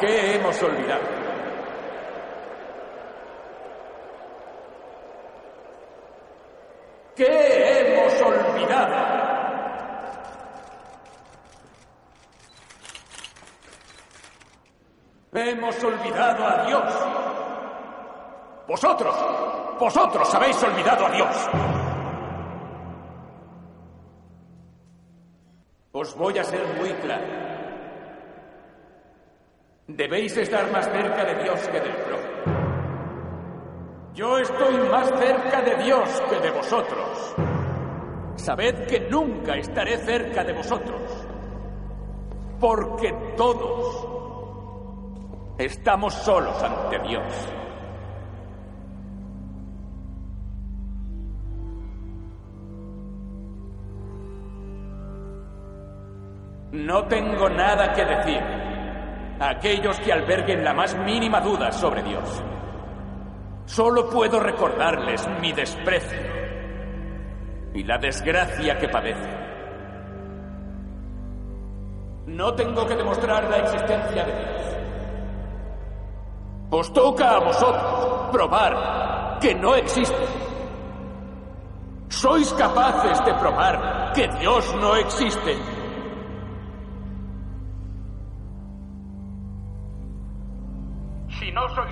¿Qué hemos olvidado? ¿Qué hemos olvidado? Hemos olvidado a Dios. Vosotros, vosotros habéis olvidado a Dios. Os voy a ser muy claro. Debéis estar más cerca de Dios que del prójimo. Yo estoy más cerca de Dios que de vosotros. Sabed que nunca estaré cerca de vosotros. Porque todos estamos solos ante Dios. No tengo nada que decir aquellos que alberguen la más mínima duda sobre Dios. Solo puedo recordarles mi desprecio y la desgracia que padecen. No tengo que demostrar la existencia de Dios. Os toca a vosotros probar que no existe. Sois capaces de probar que Dios no existe.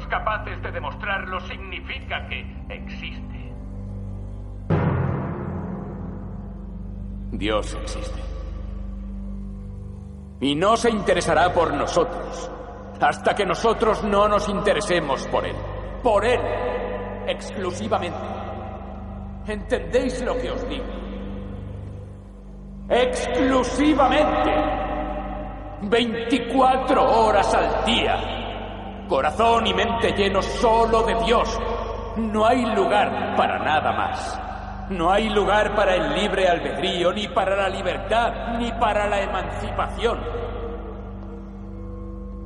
Capaces de demostrarlo, significa que existe. Dios existe. Y no se interesará por nosotros hasta que nosotros no nos interesemos por Él. Por Él, exclusivamente. ¿Entendéis lo que os digo? Exclusivamente. 24 horas al día. Corazón y mente llenos solo de Dios. No hay lugar para nada más. No hay lugar para el libre albedrío, ni para la libertad, ni para la emancipación.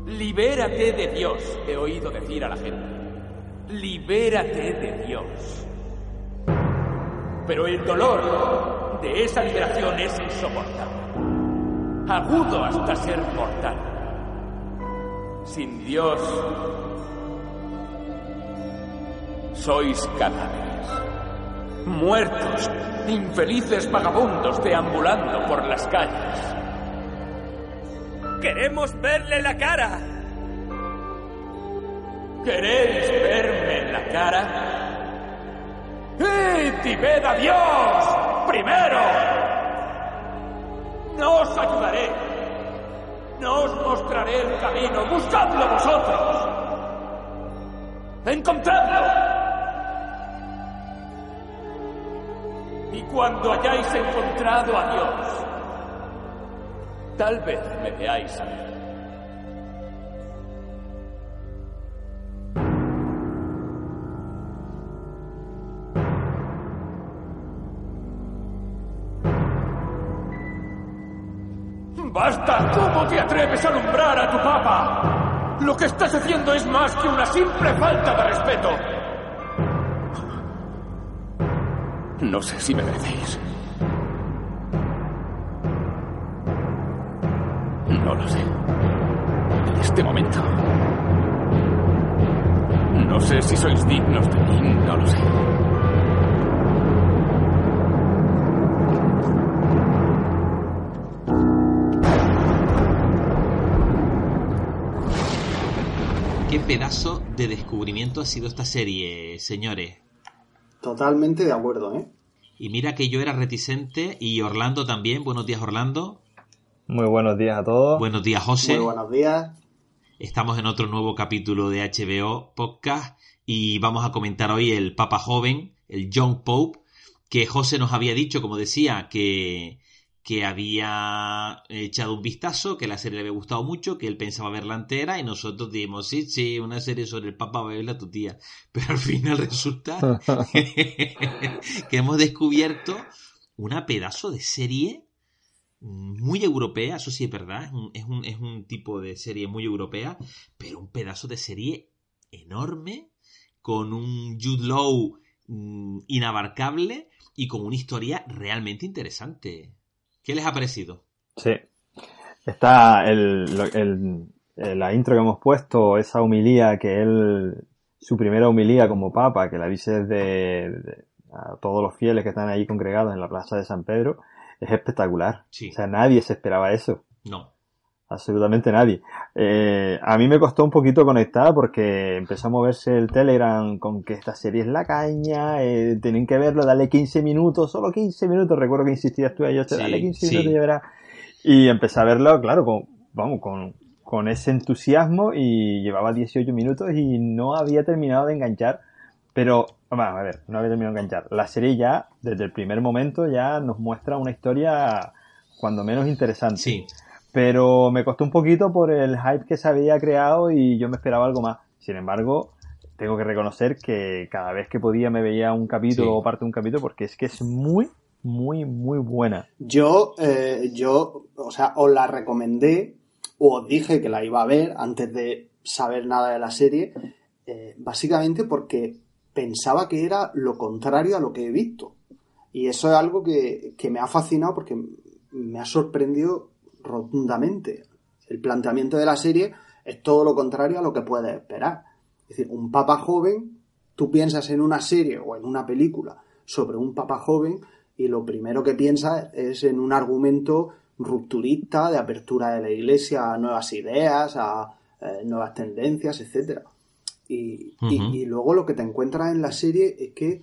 Libérate de Dios, he oído decir a la gente. Libérate de Dios. Pero el dolor de esa liberación es insoportable. Agudo hasta ser mortal. Sin Dios, sois cadáveres. Muertos, infelices vagabundos deambulando por las calles. ¡Queremos verle la cara! ¿Queréis verme la cara? ¡Id y ved a Dios! ¡Primero! No os ayudaré. No os mostraré el camino. ¡Buscadlo vosotros! ¡Encontradlo! Y cuando hayáis encontrado a Dios, tal vez me veáis a mí. ¡Basta! ¿Cómo te atreves a alumbrar a tu papa? Lo que estás haciendo es más que una simple falta de respeto. No sé si me merecéis. No lo sé. En este momento. No sé si sois dignos de mí, no lo sé. Pedazo de descubrimiento ha sido esta serie, señores. Totalmente de acuerdo, ¿eh? Y mira que yo era reticente y Orlando también. Buenos días, Orlando. Muy buenos días a todos. Buenos días, José. Muy buenos días. Estamos en otro nuevo capítulo de HBO Podcast y vamos a comentar hoy el Papa Joven, el Young Pope, que José nos había dicho, como decía, que, que había echado un vistazo, que la serie le había gustado mucho, que él pensaba verla entera y nosotros dijimos, sí, sí, una serie sobre el Papa va a verla tu tía. Pero al final resulta que hemos descubierto una pedazo de serie muy europea, eso sí es verdad, es un, es un, tipo de serie muy europea, pero un pedazo de serie enorme, con un Jude Law mm, inabarcable y con una historia realmente interesante. ¿Qué les ha parecido? Sí. Está el, la intro que hemos puesto, esa humilía que él, su primera humilía como papa, que la dice de, a todos los fieles que están ahí congregados en la plaza de San Pedro, es espectacular. O sea, nadie se esperaba eso. No. Absolutamente nadie. Eh, a mí me costó un poquito conectar porque empezó a moverse el Telegram con que esta serie es la caña, eh, tienen que verlo, dale 15 minutos, solo 15 minutos. Recuerdo que insistías tú a ellos, dale 15 minutos y verás. Y empecé a verlo, claro, con, vamos, con, con ese entusiasmo y llevaba 18 minutos y no había terminado de enganchar. Pero, vamos a ver, no había terminado de enganchar. La serie ya, desde el primer momento, ya nos muestra una historia cuando menos interesante. Sí. Pero me costó un poquito por el hype que se había creado y yo me esperaba algo más. Sin embargo, tengo que reconocer que cada vez que podía me veía un capítulo o parte de un capítulo porque es que es muy, muy, muy buena. Yo, eh, yo, o sea, os la recomendé o os dije que la iba a ver antes de saber nada de la serie, eh, básicamente porque pensaba que era lo contrario a lo que he visto. Y eso es algo que, que me ha fascinado porque me ha sorprendido rotundamente. El planteamiento de la serie es todo lo contrario a lo que puedes esperar. Es decir, un papa joven, tú piensas en una serie o en una película sobre un papa joven y lo primero que piensas es en un argumento rupturista de apertura de la iglesia a nuevas ideas, a eh, nuevas tendencias, etcétera. Y, y, luego lo que te encuentras en la serie es que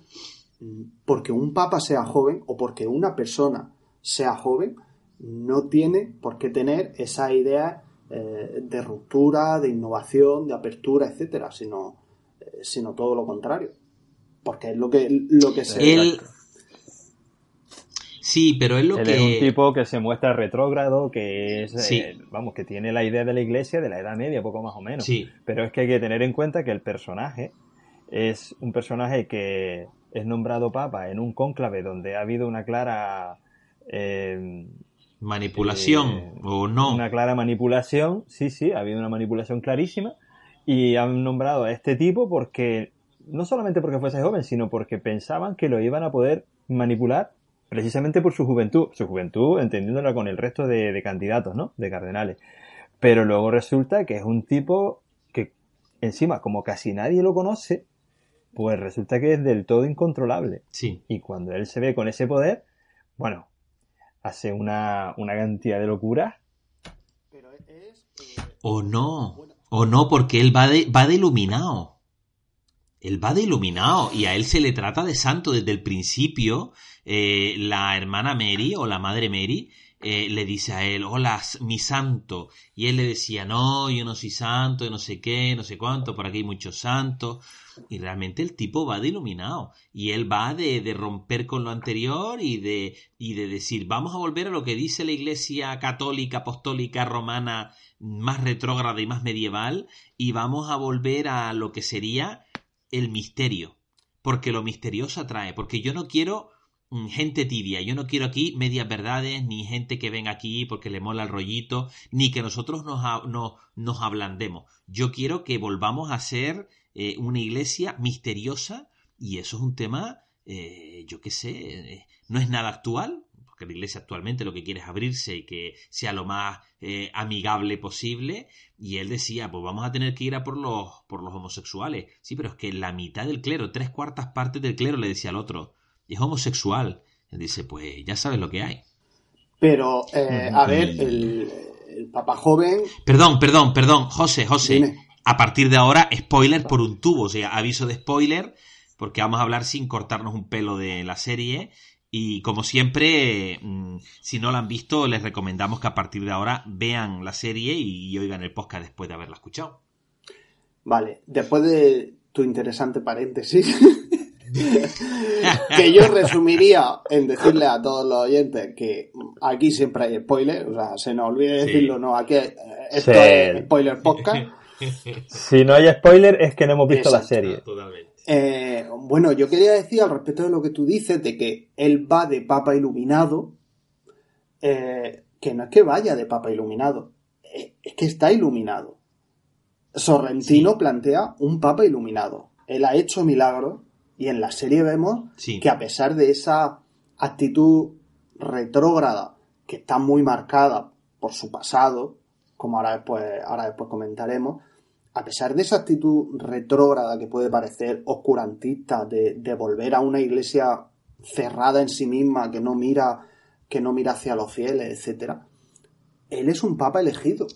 mm, porque un papa sea joven o porque una persona sea joven, no tiene por qué tener esa idea eh, de ruptura, de innovación, de apertura, etcétera, sino, eh, sino todo lo contrario. Porque es lo que, lo que se. Sí, pero es lo que. Es un tipo que se muestra retrógrado, que es. Eh, vamos, que tiene la idea de la iglesia de la Edad Media, poco más o menos. Sí. Pero es que hay que tener en cuenta que el personaje es un personaje que es nombrado papa en un cónclave donde ha habido una clara. Manipulación eh, o no. Una clara manipulación, sí, sí, ha habido una manipulación clarísima y han nombrado a este tipo porque, no solamente porque fuese joven, sino porque pensaban que lo iban a poder manipular precisamente por su juventud, su juventud entendiéndola con el resto de, de candidatos, ¿no? De cardenales. Pero luego resulta que es un tipo que encima, como casi nadie lo conoce, pues resulta que es del todo incontrolable. Sí. Y cuando él se ve con ese poder, bueno, hace una, una cantidad de locura. Eh, o no, o no, porque él va de, va de iluminado. Él va de iluminado y a él se le trata de santo desde el principio. Eh, la hermana Mary o la madre Mary eh, le dice a él, hola, mi santo. Y él le decía, no, yo no soy santo, yo no sé qué, no sé cuánto, por aquí hay muchos santos. Y realmente el tipo va de iluminado. Y él va de, de, romper con lo anterior y de, y de decir, vamos a volver a lo que dice la iglesia católica, apostólica, romana, más retrógrada y más medieval, y vamos a volver a lo que sería el misterio. Porque lo misterioso atrae. Porque yo no quiero gente tibia. Yo no quiero aquí medias verdades, ni gente que venga aquí porque le mola el rollito, ni que nosotros nos, nos, nos ablandemos. Yo quiero que volvamos a ser eh, una iglesia misteriosa y eso es un tema, eh, yo qué sé, eh, no es nada actual, porque la iglesia actualmente lo que quiere es abrirse y que sea lo más amigable posible. Y él decía, pues vamos a tener que ir a por los, por los homosexuales. Sí, pero es que la mitad del clero, tres cuartas partes del clero, le decía al otro, es homosexual. Él dice, pues ya sabes lo que hay. Pero, a ver, el, el Papa joven. Perdón, perdón, perdón, José, José a partir de ahora, spoiler por un tubo, o sea, aviso de spoiler, porque vamos a hablar sin cortarnos un pelo de la serie. Y como siempre, mm, si no la han visto, les recomendamos que a partir de ahora vean la serie y oigan el podcast después de haberla escuchado. Vale, después de tu interesante paréntesis, que yo resumiría en decirle a todos los oyentes que aquí siempre hay spoiler, o sea, se nos olvide decirlo, no, aquí esto es spoiler podcast. Si no hay spoiler es que no hemos visto la serie. Eh, bueno, yo quería decir al respecto de lo que tú dices, de que él va de papa iluminado, eh, que no es que vaya de papa iluminado, es que está iluminado. Sorrentino plantea un papa iluminado. Él ha hecho milagros y en la serie vemos que a pesar de esa actitud retrógrada que está muy marcada por su pasado, como ahora después, ahora después comentaremos, a pesar de esa actitud retrógrada que puede parecer oscurantista de, de, volver a una iglesia cerrada en sí misma que no mira que no mira hacia los fieles, etcétera, él es un papa elegido,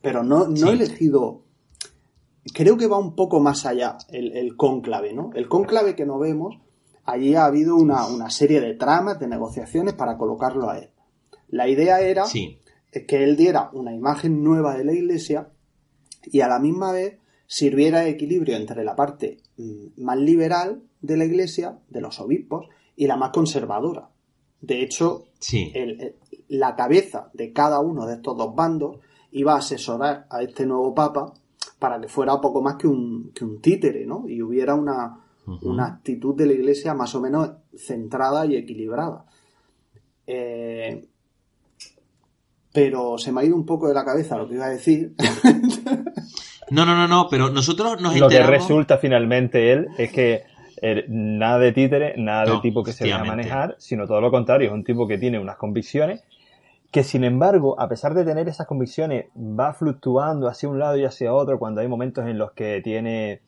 pero no, no elegido. Creo que va un poco más allá el, el cónclave, ¿no? El cónclave que no vemos, allí ha habido una, una, serie de tramas, de negociaciones para colocarlo a él. La idea era que él diera una imagen nueva de la iglesia y a la misma vez sirviera de equilibrio entre la parte mm, más liberal de la iglesia, de los obispos, y la más conservadora. De hecho, la cabeza de cada uno de estos dos bandos iba a asesorar a este nuevo papa para que fuera poco más que un, que un títere, ¿no? Y hubiera una, una actitud de la iglesia más o menos centrada y equilibrada. Eh, pero se me ha ido un poco de la cabeza lo que iba a decir. No, no, no, no, pero nosotros nos Lo que resulta finalmente él es que nada de títere, nada de tipo que se va a manejar, sino todo lo contrario, es un tipo que tiene unas convicciones que sin embargo, a pesar de tener esas convicciones, va fluctuando hacia un lado y hacia otro cuando hay momentos en los que tiene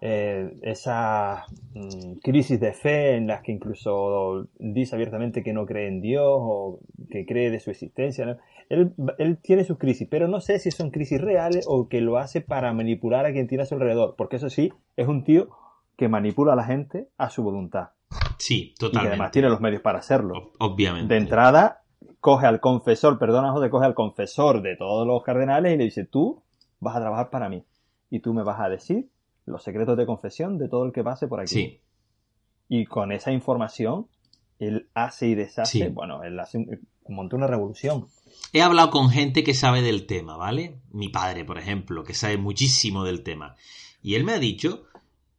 eh, esa mm, crisis de fe en las que incluso dice abiertamente que no cree en Dios o que cree de su existencia. Él, él, tiene sus crisis, pero no sé si son crisis reales o que lo hace para manipular a quien tiene a su alrededor, porque eso sí, es un tío que manipula a la gente a su voluntad. Sí, totalmente. Y además tiene los medios para hacerlo. Obviamente. De entrada, coge al confesor, perdona José, coge al confesor de todos los cardenales y le dice, tú vas a trabajar para mí. Y tú me vas a decir los secretos de confesión de todo el que pase por aquí. Sí. Y con esa información, él hace y deshace, bueno, él hace un, monta una revolución. He hablado con gente que sabe del tema, ¿vale? Mi padre, por ejemplo, que sabe muchísimo del tema. Y él me ha dicho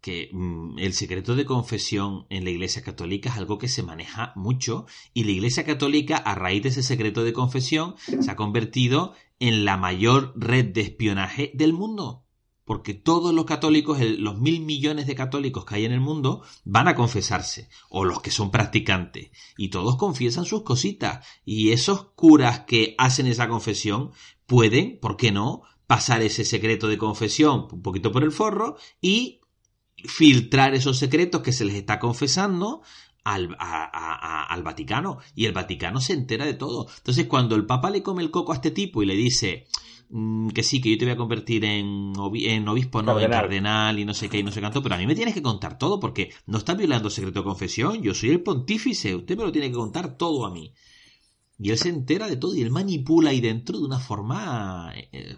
que mm, el secreto de confesión en la Iglesia Católica es algo que se maneja mucho y la Iglesia Católica a raíz de ese secreto de confesión se ha convertido en la mayor red de espionaje del mundo. Porque todos los católicos, los mil millones de católicos que hay en el mundo, van a confesarse, o los que son practicantes, y todos confiesan sus cositas. Y esos curas que hacen esa confesión pueden, ¿por qué no?, pasar ese secreto de confesión un poquito por el forro y filtrar esos secretos que se les está confesando al, al, Vaticano y el Vaticano se entera de todo. Entonces, cuando el Papa le come el coco a este tipo y le dice mm, que sí, que yo te voy a convertir en, en obispo, no, en cardenal y no sé qué y no sé cuánto, pero a mí me tienes que contar todo porque no está violando secreto de confesión, yo soy el pontífice, usted me lo tiene que contar todo a mí. Y él se entera de todo y él manipula ahí dentro de una forma... Eh,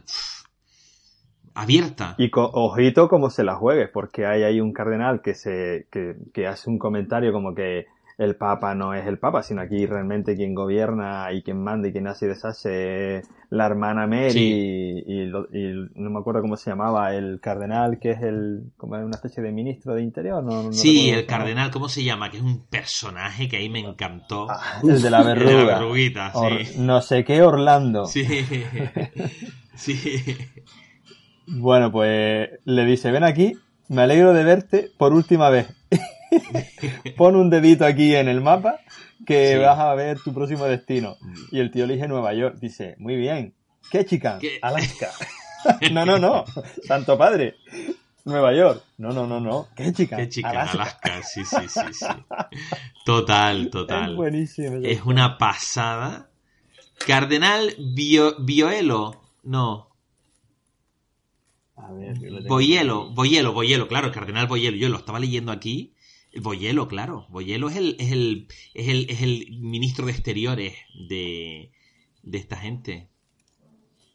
abierta. Y ojito como se la juegues, porque hay ahí un cardenal que se que, que, hace un comentario como que el Papa no es el Papa, sino aquí realmente quien gobierna y quien manda y quien hace y deshace es la hermana Mary y, no me acuerdo cómo se llamaba, el cardenal que es el como una especie de ministro de interior. No, sí, el cardenal, ¿cómo se llama? Que es un personaje que ahí me encantó. Ah, el de la verruga. No sé qué Orlando. Sí. sí. Bueno, pues le dice, ven aquí, me alegro de verte por última vez. Pon un dedito aquí en el mapa que vas a ver tu próximo destino. Mm. Y el tío elige Nueva York. Dice, muy bien. ¿Qué chica? Alaska. no, no, no. Santo Padre. Nueva York. No, no, no, no. ¿Qué chica? ¿Qué chica? Alaska. Sí, sí, sí, sí. Total, total. Es buenísimo. Es una pasada. Cardenal Bio, Bioelo. No. A ver, Boyelo, Boyelo, Boyelo, claro, el cardenal Boyelo. Yo lo estaba leyendo aquí. Boyelo, claro. Boyelo es el, es el, es el, es el ministro de exteriores de, de esta gente.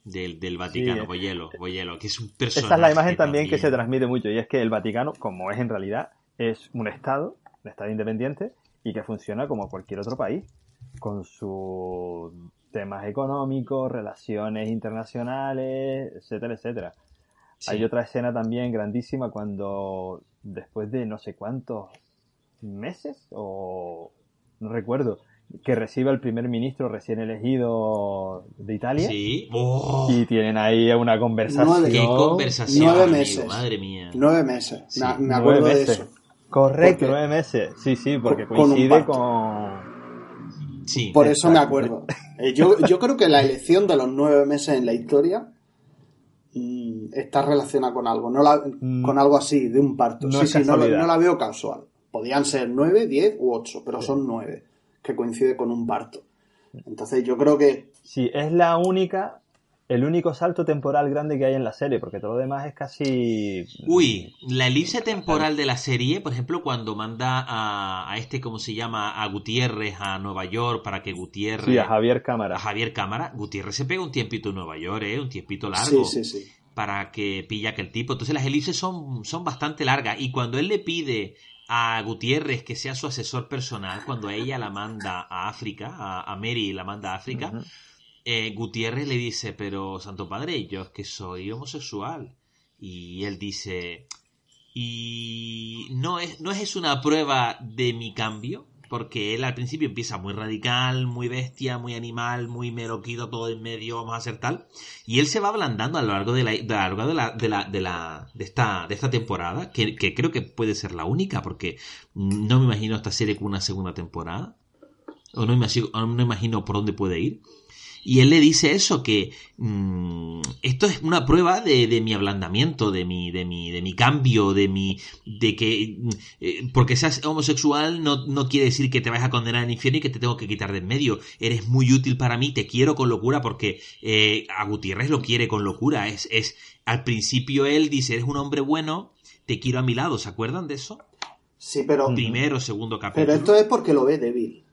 Del, del Vaticano, Boyelo, Boyelo, que es un personaje. Esa es la imagen también, que se transmite mucho, y es que el Vaticano, como es en realidad, es un Estado, un Estado independiente, y que funciona como cualquier otro país, con sus temas económicos, relaciones internacionales, etcétera, etcétera. Hay otra escena también grandísima cuando después de no sé cuántos meses o no recuerdo que recibe al primer ministro recién elegido de Italia sí. Oh. y tienen ahí una conversación. ¿Qué conversación nueve meses. madre mía. Nueve meses. Me, acuerdo de eso. Correcto nueve meses. Sí sí porque coincide con Sí, Por eso me acuerdo. Eh, yo, yo creo que la elección de los nueve meses en la historia mm, está relacionada con algo, no mm. con algo así, de un parto. No sí, sí, no, la veo casual. Podían ser nueve, diez u ocho, pero son nueve, que coincide con un parto. Entonces yo creo que... Sí, es la única el único salto temporal grande que hay en la serie, porque todo lo demás es casi... Uy, la elipse temporal de la serie, por ejemplo, cuando manda a, este, ¿cómo se llama? A Gutiérrez a Nueva York para que Gutiérrez... Sí, a Javier Cámara. A Javier Cámara. Gutiérrez se pega un tiempito en Nueva York, ¿eh? Un tiempito largo. Sí, sí, sí. Para que pilla aquel tipo. Entonces las elipses son, son bastante largas. Y cuando él le pide a Gutiérrez que sea su asesor personal, cuando ella la manda a África, a, Mary la manda a África... Eh, Gutiérrez le dice, pero Santo Padre, yo es que soy homosexual. Y él dice, y no es, no es una prueba de mi cambio, porque él al principio empieza muy radical, muy bestia, muy animal, muy meloquido, todo en medio, vamos a hacer tal. Y él se va ablandando a lo largo de la, de de la, de la, de la, de esta, de esta temporada, que, que creo que puede ser la única, porque no me imagino esta serie con una segunda temporada. O no imagino, no me imagino por dónde puede ir. Y él le dice eso, que mm, esto es una prueba de, de, mi ablandamiento, de mi, de mi, de mi cambio, de mi, de que, mm, eh, porque seas homosexual no, no quiere decir que te vayas a condenar al infierno y que te tengo que quitar de en medio. Eres muy útil para mí, te quiero con locura porque eh, a Gutiérrez lo quiere con locura. Es, es, al principio él dice, eres un hombre bueno, te quiero a mi lado, ¿se acuerdan de eso? Sí, pero. Primero, segundo capítulo. Pero esto es porque lo ve débil.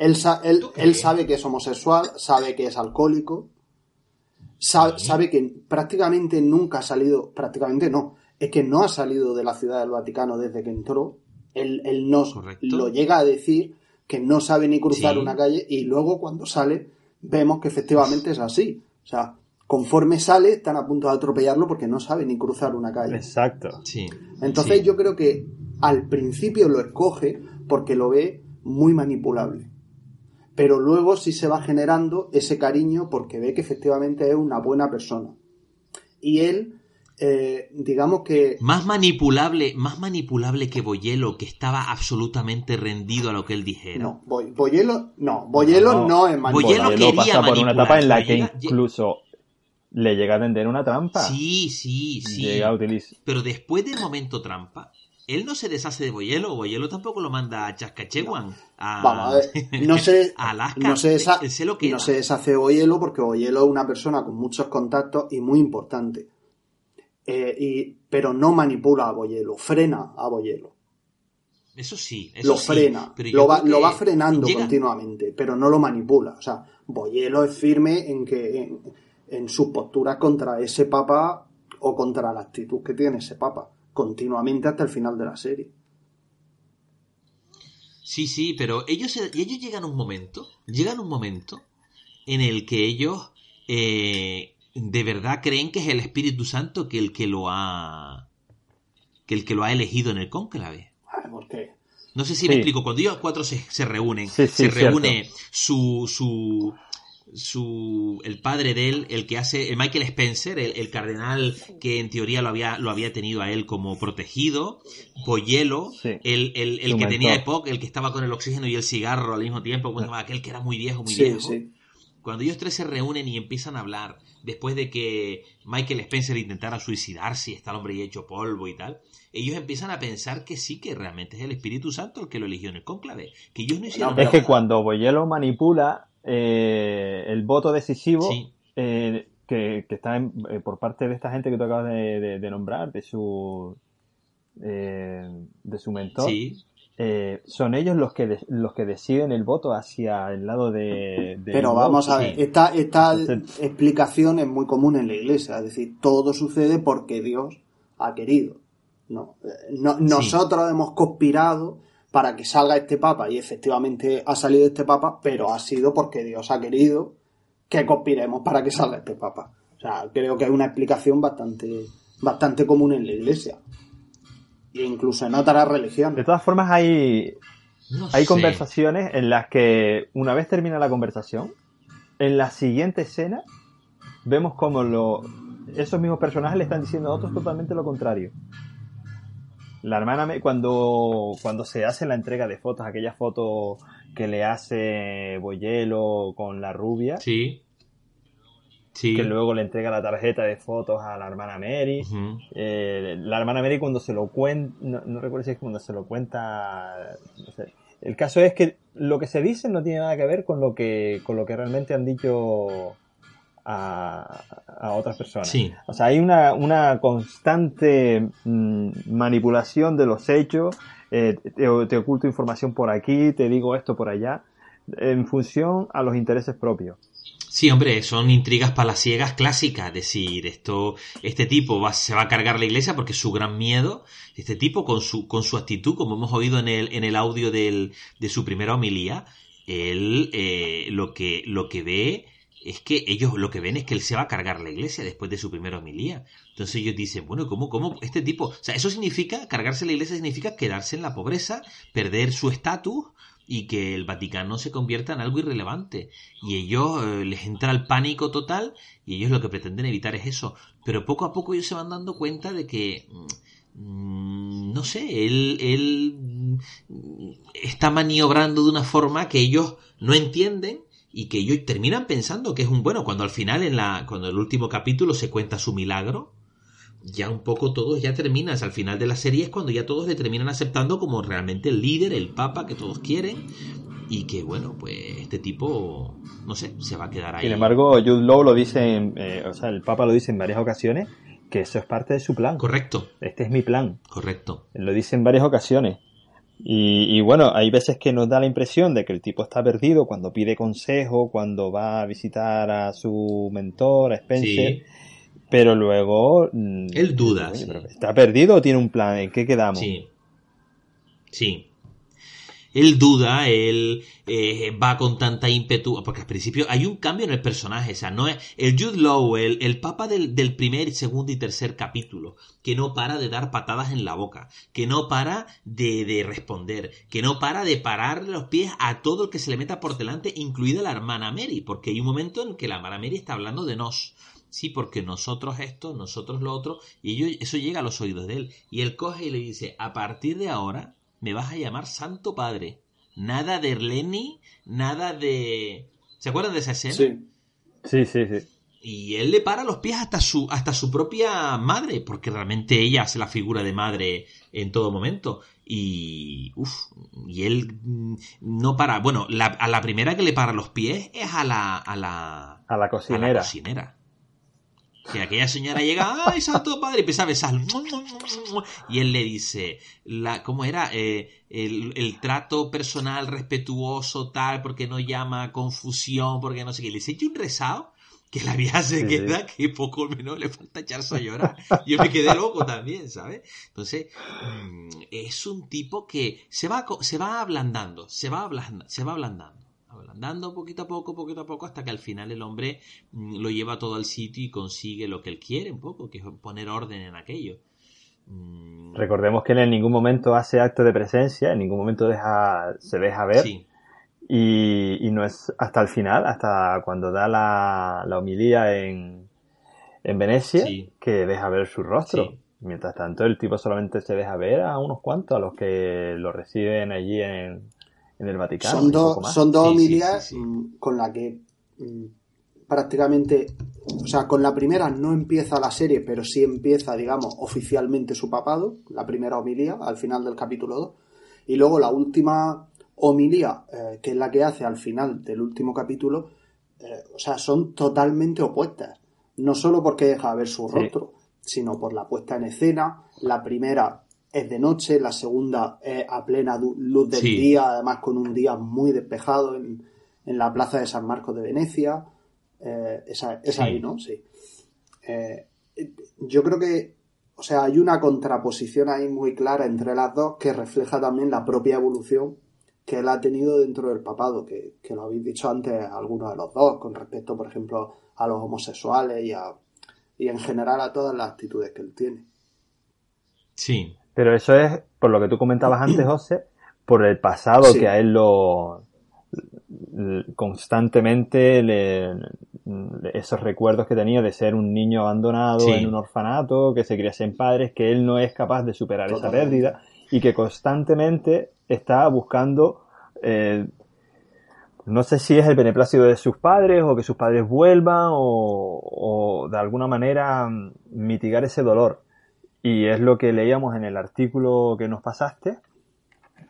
Él, él, sabe que es homosexual, sabe que es alcohólico, sabe, que prácticamente nunca ha salido, prácticamente no, es que no ha salido de la ciudad del Vaticano desde que entró. Él, él no lo llega a decir que no sabe ni cruzar una calle y luego cuando sale vemos que efectivamente es así. O sea, conforme sale están a punto de atropellarlo porque no sabe ni cruzar una calle. Exacto. Sí. Entonces yo creo que al principio lo escoge porque lo ve muy manipulable pero luego sí se va generando ese cariño porque ve que efectivamente es una buena persona. Y él, eh, digamos que... Más manipulable, más manipulable que Boyelo, que estaba absolutamente rendido a lo que él dijera. No, Boyelo, no, Boyelo no, es manipulable. Boyelo quería pasa por una etapa en la que incluso le llega a tender una trampa. Sí, sí, sí. Llega a utilizar. Pero después del momento trampa, él no se deshace de Boyelo, Boyelo tampoco lo manda a Chascachewan. A, Vamos a ver, no se, Alaska. No se, no se deshace de Boyelo porque Boyelo es una persona con muchos contactos y muy importante. Eh, y, pero no manipula a Boyelo, frena a Boyelo. Eso sí, lo frena, lo, va, lo va frenando continuamente, pero no lo manipula. O sea, Boyelo es firme en que en, en sus posturas contra ese papa o contra la actitud que tiene ese papa continuamente hasta el final de la serie. Sí, sí, pero ellos, ellos llegan a un momento, llegan a un momento en el que ellos eh, de verdad creen que es el Espíritu Santo que el que lo ha que el que lo ha elegido en el cónclave. ¿Por qué? No sé si me explico. Cuando ellos cuatro se, reúnen, se reúne su, su, su el padre de él, el que hace, el Michael Spencer, el, cardenal que en teoría lo había, lo había tenido a él como protegido, Boyelo, el, el, que tenía EPOC, el que estaba con el oxígeno y el cigarro al mismo tiempo, aquel que era muy viejo, muy viejo. Cuando ellos tres se reúnen y empiezan a hablar, después de que Michael Spencer intentara suicidarse y está el hombre hecho polvo y tal, ellos empiezan a pensar que sí, que realmente es el Espíritu Santo el que lo eligió en el cónclave. Que ellos no hicieron Es que cuando Boyelo manipula, eh, el voto decisivo eh, que, está eh, por parte de esta gente que tú acabas de, nombrar, de su, de su mentor. son ellos los que los que deciden el voto hacia el lado de, pero vamos a ver esta, esta explicación es muy común en la iglesia es decir todo sucede porque Dios ha querido No, nosotros hemos conspirado para que salga este papa y efectivamente ha salido este papa, pero ha sido porque Dios ha querido que conspiremos para que salga este papa. O sea, creo que es una explicación bastante, bastante común en la iglesia. E incluso en otras religiones. De todas formas, hay, hay conversaciones en las que una vez termina la conversación, en la siguiente escena vemos como lo, esos mismos personajes le están diciendo a otros totalmente lo contrario. La hermana, cuando, cuando se hace la entrega de fotos, aquella foto que le hace Boyelo con la rubia. Sí. Sí. Que luego le entrega la tarjeta de fotos a la hermana Mary. Eh, la hermana Mary cuando se lo cuenta, no, recuerdo si es cuando se lo cuenta, El caso es que lo que se dice no tiene nada que ver con lo que, con lo que realmente han dicho a, otras personas. O sea, hay una, constante mm, manipulación de los hechos, eh, te, oculto información por aquí, te digo esto por allá, en función a los intereses propios. Sí, hombre, son intrigas palaciegas clásicas, decir, esto, este tipo va, se va a cargar la iglesia porque es su gran miedo, este tipo con su, con su actitud, como hemos oído en el, en el audio del, de su primera homilía, él eh, lo, que, lo que ve es que ellos lo que ven es que él se va a cargar la iglesia después de su primera homilía. Entonces ellos dicen, bueno, ¿cómo, cómo este tipo? O sea, eso significa, cargarse la iglesia significa quedarse en la pobreza, perder su estatus y que el Vaticano se convierta en algo irrelevante. Y ellos eh, les entra el pánico total y ellos lo que pretenden evitar es eso. Pero poco a poco ellos se van dando cuenta de que... Mm, no sé, él, él mm, está maniobrando de una forma que ellos no entienden y que ellos terminan pensando que es un bueno cuando al final en la cuando el último capítulo se cuenta su milagro ya un poco todos ya terminas al final de la serie es cuando ya todos le terminan aceptando como realmente el líder el papa que todos quieren y que bueno pues este tipo no sé se va a quedar ahí. Sin embargo Jude Law lo dice eh, o sea el papa lo dice en varias ocasiones que eso es parte de su plan. Correcto. Este es mi plan. Correcto. Lo dice en varias ocasiones y, bueno, hay veces que nos da la impresión de que el tipo está perdido cuando pide consejo, cuando va a visitar a su mentor, a Spencer. Pero luego. Mm, Él duda. ¿Está perdido o tiene un plan? ¿En qué quedamos? Sí. Sí él duda, él eh, va con tanta ímpetu, porque al principio hay un cambio en el personaje, o sea, no es el Jude Law, el, papa del, del, primer, segundo y tercer capítulo, que no para de dar patadas en la boca, que no para de, de responder, que no para de parar los pies a todo el que se le meta por delante, incluida la hermana Mary, porque hay un momento en que la hermana Mary está hablando de nos. Sí, porque nosotros esto, nosotros lo otro, y eso llega a los oídos de él. Y él coge y le dice, a partir de ahora, me vas a llamar Santo Padre. Nada de Erleni, nada de... ¿Se acuerdan de esa escena? Sí. Sí, sí, sí. Y él le para los pies hasta su, hasta su propia madre, porque realmente ella hace la figura de madre en todo momento. Y, uf, y él no para. Bueno, a la primera que le para los pies es a la. A la, a la cocinera. A la cocinera. Que aquella señora llega, ¡ay, santo padre! Y empieza a besar. Y él le dice, la, ¿cómo era? Eh, el, trato personal respetuoso, tal, porque no llama confusión, porque no sé qué. Le dice, un rezado que la vieja se queda que poco menos le falta echarse a llorar. Yo me quedé loco también, ¿sabes? Entonces, mm, es un tipo que se va, se va ablandando, se va, ablandando, se va ablandando ablandando poquito a poco, poquito a poco, hasta que al final el hombre mm, lo lleva todo al sitio y consigue lo que él quiere un poco, que es poner orden en aquello. Mm. Recordemos que en ningún momento hace acto de presencia, en ningún momento deja, se deja ver. Y, no es hasta el final, hasta cuando da la, la homilía en, en Venecia, que deja ver su rostro. Mientras tanto, el tipo solamente se deja ver a unos cuantos, a los que lo reciben allí en, en el Vaticano. Son, dos son dos homilías mm, con la que mm, prácticamente, o sea, con la primera no empieza la serie, pero sí empieza, digamos, oficialmente su papado, la primera homilía, al final del capítulo 2, y luego la última homilía, eh, que es la que hace al final del último capítulo, eh, o sea, son totalmente opuestas. No solo porque deja ver su rostro, sino por la puesta en escena. La primera es de noche, la segunda es a plena luz del día, además con un día muy despejado en, la plaza de San Marcos de Venecia. Eh, esa, es ahí, ¿no? Sí. Eh, yo creo que, o sea, hay una contraposición ahí muy clara entre las dos que refleja también la propia evolución que él ha tenido dentro del papado, que, lo habéis dicho antes algunos de los dos, con respecto, por ejemplo, a los homosexuales y, a, y en general a todas las actitudes que él tiene. Sí. Pero eso es, por lo que tú comentabas antes, José, por el pasado que a él lo constantemente le, esos recuerdos que tenía de ser un niño abandonado en un orfanato, que se cría sin padres, que él no es capaz de superar esa pérdida y que constantemente está buscando, eh, no sé si es el beneplácito de sus padres o que sus padres vuelvan o, o de alguna manera mitigar ese dolor. Y es lo que leíamos en el artículo que nos pasaste,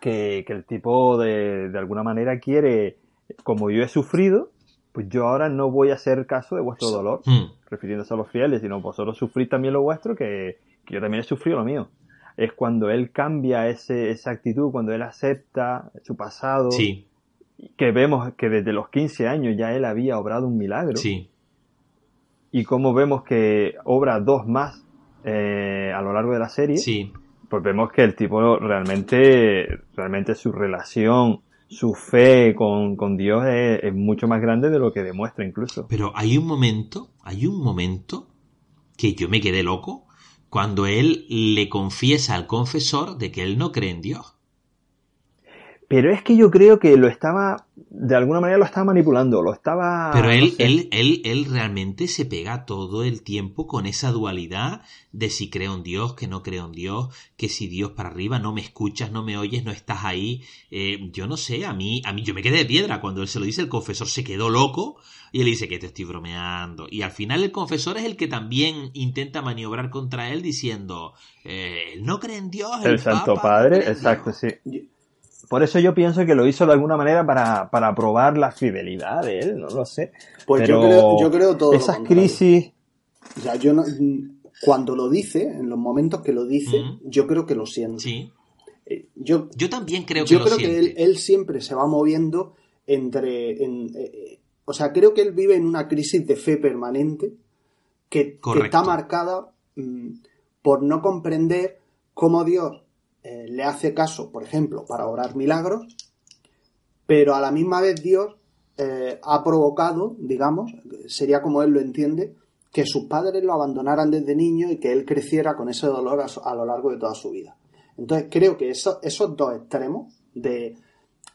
que, el tipo de, de, alguna manera quiere, como yo he sufrido, pues yo ahora no voy a hacer caso de vuestro dolor, hmm. refiriéndose a los fieles, sino vosotros sufrís también lo vuestro, que, yo también he sufrido lo mío. Es cuando él cambia ese, esa actitud, cuando él acepta su pasado, sí. que vemos que desde los 15 años ya él había obrado un milagro. Sí. Y como vemos que obra dos más eh, a lo largo de la serie, sí. pues vemos que el tipo realmente, realmente su relación, su fe con, Dios es, mucho más grande de lo que demuestra incluso. Pero hay un momento, hay un momento que yo me quedé loco cuando él le confiesa al confesor de que él no cree en Dios. Pero es que yo creo que lo estaba, de alguna manera lo estaba manipulando, lo estaba... Pero él, él, él, él realmente se pega todo el tiempo con esa dualidad de si creo en Dios, que no creo en Dios, que si Dios para arriba, no me escuchas, no me oyes, no estás ahí. Eh, yo no sé, a mí, a mí, yo me quedé de piedra cuando él se lo dice, el confesor se quedó loco y él dice que te estoy bromeando. Y al final el confesor es el que también intenta maniobrar contra él diciendo, eh, no cree en Dios. El, Santo Padre, exacto, sí. Por eso yo pienso que lo hizo de alguna manera para, para probar la fidelidad de él, no lo sé. Pues yo creo, yo creo todo. Esas crisis. O yo no, cuando lo dice, en los momentos que lo dice, yo creo que lo siente. Sí. Eh, yo, yo también creo que yo creo que él, él, siempre se va moviendo entre. En, eh, o sea, creo que él vive en una crisis de fe permanente que, está marcada mm, por no comprender cómo Dios eh, le hace caso, por ejemplo, para orar milagros, pero a la misma vez Dios eh, ha provocado, digamos, sería como él lo entiende, que sus padres lo abandonaran desde niño y que él creciera con ese dolor a, lo largo de toda su vida. Entonces creo que esos dos extremos de,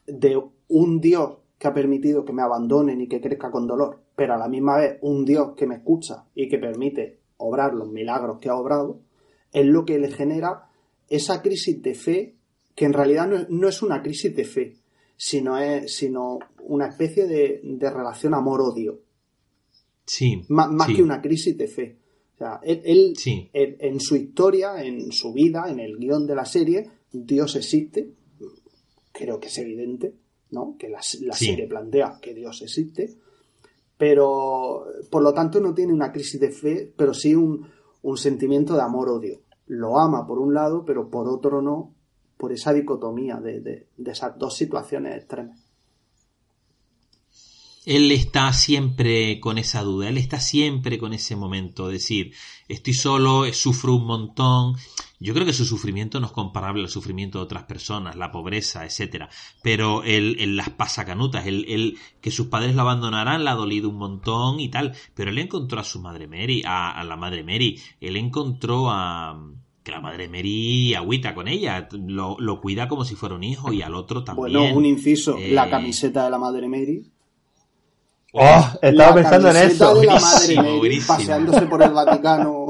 de un Dios que ha permitido que me abandonen y que crezca con dolor, pero a la misma vez un Dios que me escucha y que permite obrar los milagros que ha obrado, es lo que le genera esa crisis de fe, que en realidad no, es una crisis de fe, sino, es, sino una especie de, relación amor-odio. Sí. más que una crisis de fe. O sea, él, en su historia, en su vida, en el guion de la serie, Dios existe. Creo que es evidente, ¿no? Que la, serie plantea que Dios existe. Pero, por lo tanto, no tiene una crisis de fe, pero sí un, un sentimiento de amor-odio lo ama por un lado, pero por otro no, por esa dicotomía de, de, esas dos situaciones extremas. Él está siempre con esa duda, él está siempre con ese momento, decir, estoy solo, sufro un montón. Yo creo que su sufrimiento no es comparable al sufrimiento de otras personas, la pobreza, etcétera. Pero él, él las pasa canutas, él, que sus padres lo abandonarán, le ha dolido un montón y tal. Pero él encontró a su madre Mary, a, la madre Mary, él encontró a que la madre Mary agüita con ella, lo, lo, cuida como si fuera un hijo y al otro también. Bueno, un inciso, la eh, camiseta de la madre Mary Oh, estaba pensando en eso. De la madre paseándose por el Vaticano.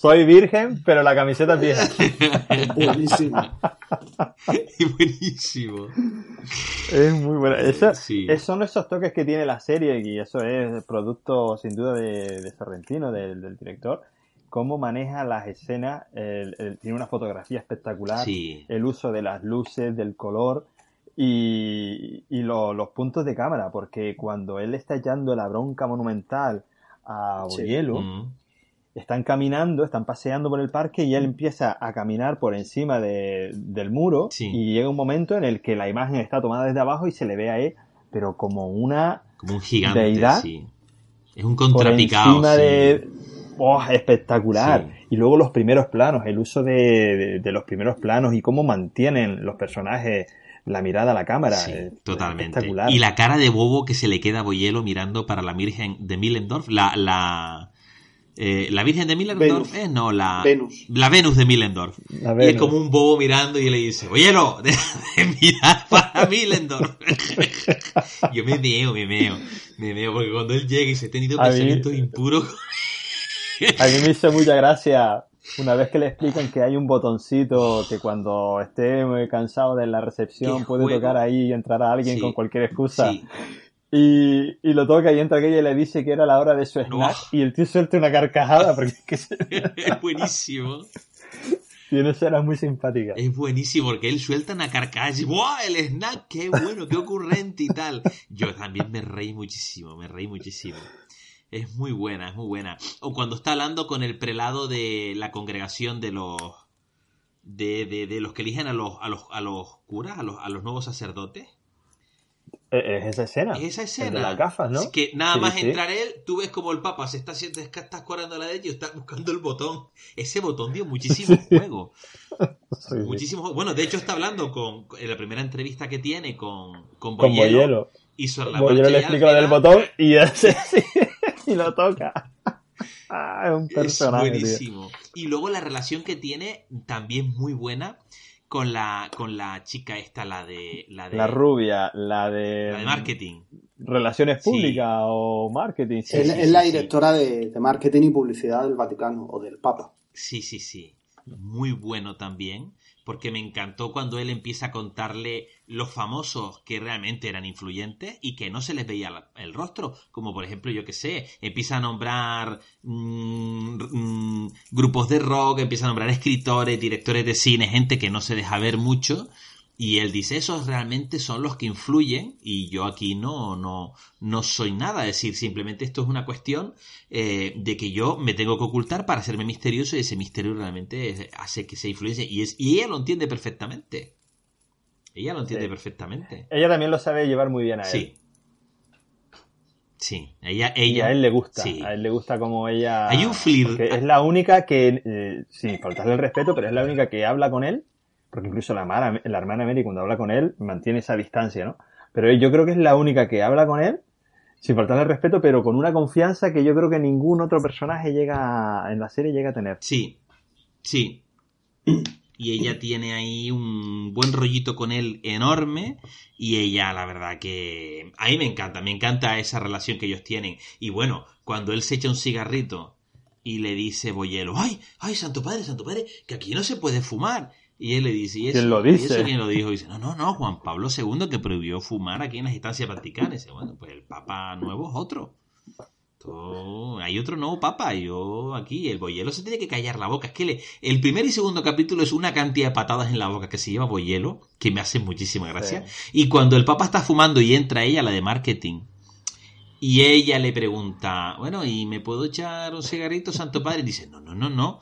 Soy virgen, pero la camiseta es vieja. Buenísimo. Buenísimo. Es muy buena. Eso, son esos toques que tiene la serie y eso es producto sin duda de, Sorrentino, del, director. Cómo maneja las escenas, tiene una fotografía espectacular, el uso de las luces, del color y, y los puntos de cámara, porque cuando él está echando la bronca monumental a Orielo, mm. están caminando, están paseando por el parque y él empieza a caminar por encima de, del muro y llega un momento en el que la imagen está tomada desde abajo y se le ve a él, pero como una como un gigante, sí. Es un contrapicado. de, oh, espectacular. Y luego los primeros planos, el uso de, los primeros planos y cómo mantienen los personajes la mirada a la cámara. totalmente. Y la cara de bobo que se le queda a Boyelo mirando para la Virgen de Millendorf, la, la, eh, la Virgen de Millendorf es, no, la Venus. La Venus de Millendorf. Y es como un bobo mirando y le dice, Boyelo, de, mirar para Millendorf. Yo me meo, me meo, me meo, porque cuando él llega y se ha tenido pensamientos impuros. a mí me hizo mucha gracia una vez que le explican que hay un botoncito que cuando esté muy cansado de la recepción puede tocar ahí y entrar a alguien con cualquier excusa. Y, y, lo toca y entra aquella y le dice que era la hora de su snack y el tío suelta una carcajada porque es buenísimo. Tiene escenas muy simpáticas. Es buenísimo porque él suelta una carcajada y ¡Wow! El snack, qué bueno, qué ocurrente y tal. Yo también me reí muchísimo, me reí muchísimo. Es muy buena, es muy buena. O cuando está hablando con el prelado de la congregación de los. de, de, de los que eligen a los, a los, a los curas, a los, a los nuevos sacerdotes. E, es esa escena. Es esa escena. de las gafas, ¿no? que nada más entrar él, tú ves como el Papa se está haciendo, está corriendo a la de ellos, está buscando el botón. Ese botón dio muchísimo juego. muchísimo Bueno, de hecho está hablando con, en la primera entrevista que tiene con, con Boyelo. Y la Boyelo le explica del botón y hace y lo toca. Ah, es un personaje. buenísimo. Y luego la relación que tiene también muy buena con la con la chica esta, la de la, de, la rubia, la de la de marketing. Relaciones públicas o marketing. es, la directora de, de, marketing y publicidad del Vaticano o del Papa. Sí, sí, sí. Muy bueno también porque me encantó cuando él empieza a contarle los famosos que realmente eran influyentes y que no se les veía el rostro, como por ejemplo, yo que sé, empieza a nombrar mm, mm, grupos de rock, empieza a nombrar escritores, directores de cine, gente que no se deja ver mucho y él dice, esos realmente son los que influyen y yo aquí no, no, no soy nada. Es decir, simplemente esto es una cuestión eh, de que yo me tengo que ocultar para hacerme misterioso y ese misterio realmente hace que se influye. Y, es, y ella lo entiende perfectamente. Ella lo entiende perfectamente. Ella también lo sabe llevar muy bien a él. Sí. Sí, ella, ella. a él le gusta. A él le gusta como ella. Hay un flir. Es la única que, eh, sin faltarle el respeto, pero es la única que habla con él porque incluso la, hermana Mary cuando habla con él mantiene esa distancia, ¿no? Pero yo creo que es la única que habla con él, sin faltarle respeto, pero con una confianza que yo creo que ningún otro personaje llega en la serie llega a tener. Sí, sí. Y ella tiene ahí un buen rollito con él enorme y ella, la verdad que a mí me encanta, me encanta esa relación que ellos tienen. Y bueno, cuando él se echa un cigarrito y le dice Boyelo, ay, ay, Santo Padre, Santo Padre, que aquí no se puede fumar. Y él le dice, ¿y eso, ¿Quién lo dice? quién lo dijo? Y dice, no, no, no, Juan Pablo II que prohibió fumar aquí en las instancias vaticanas. Y dice, bueno, pues el Papa nuevo es otro. hay otro nuevo Papa. Yo aquí, el Boyelo se tiene que callar la boca. Es que el primer y segundo capítulo es una cantidad de patadas en la boca que se lleva Boyelo, que me hace muchísima gracia. Y cuando el Papa está fumando y entra ella, la de marketing, y ella le pregunta, bueno, ¿y me puedo echar un cigarrito, Santo Padre? Y dice, no, no, no, no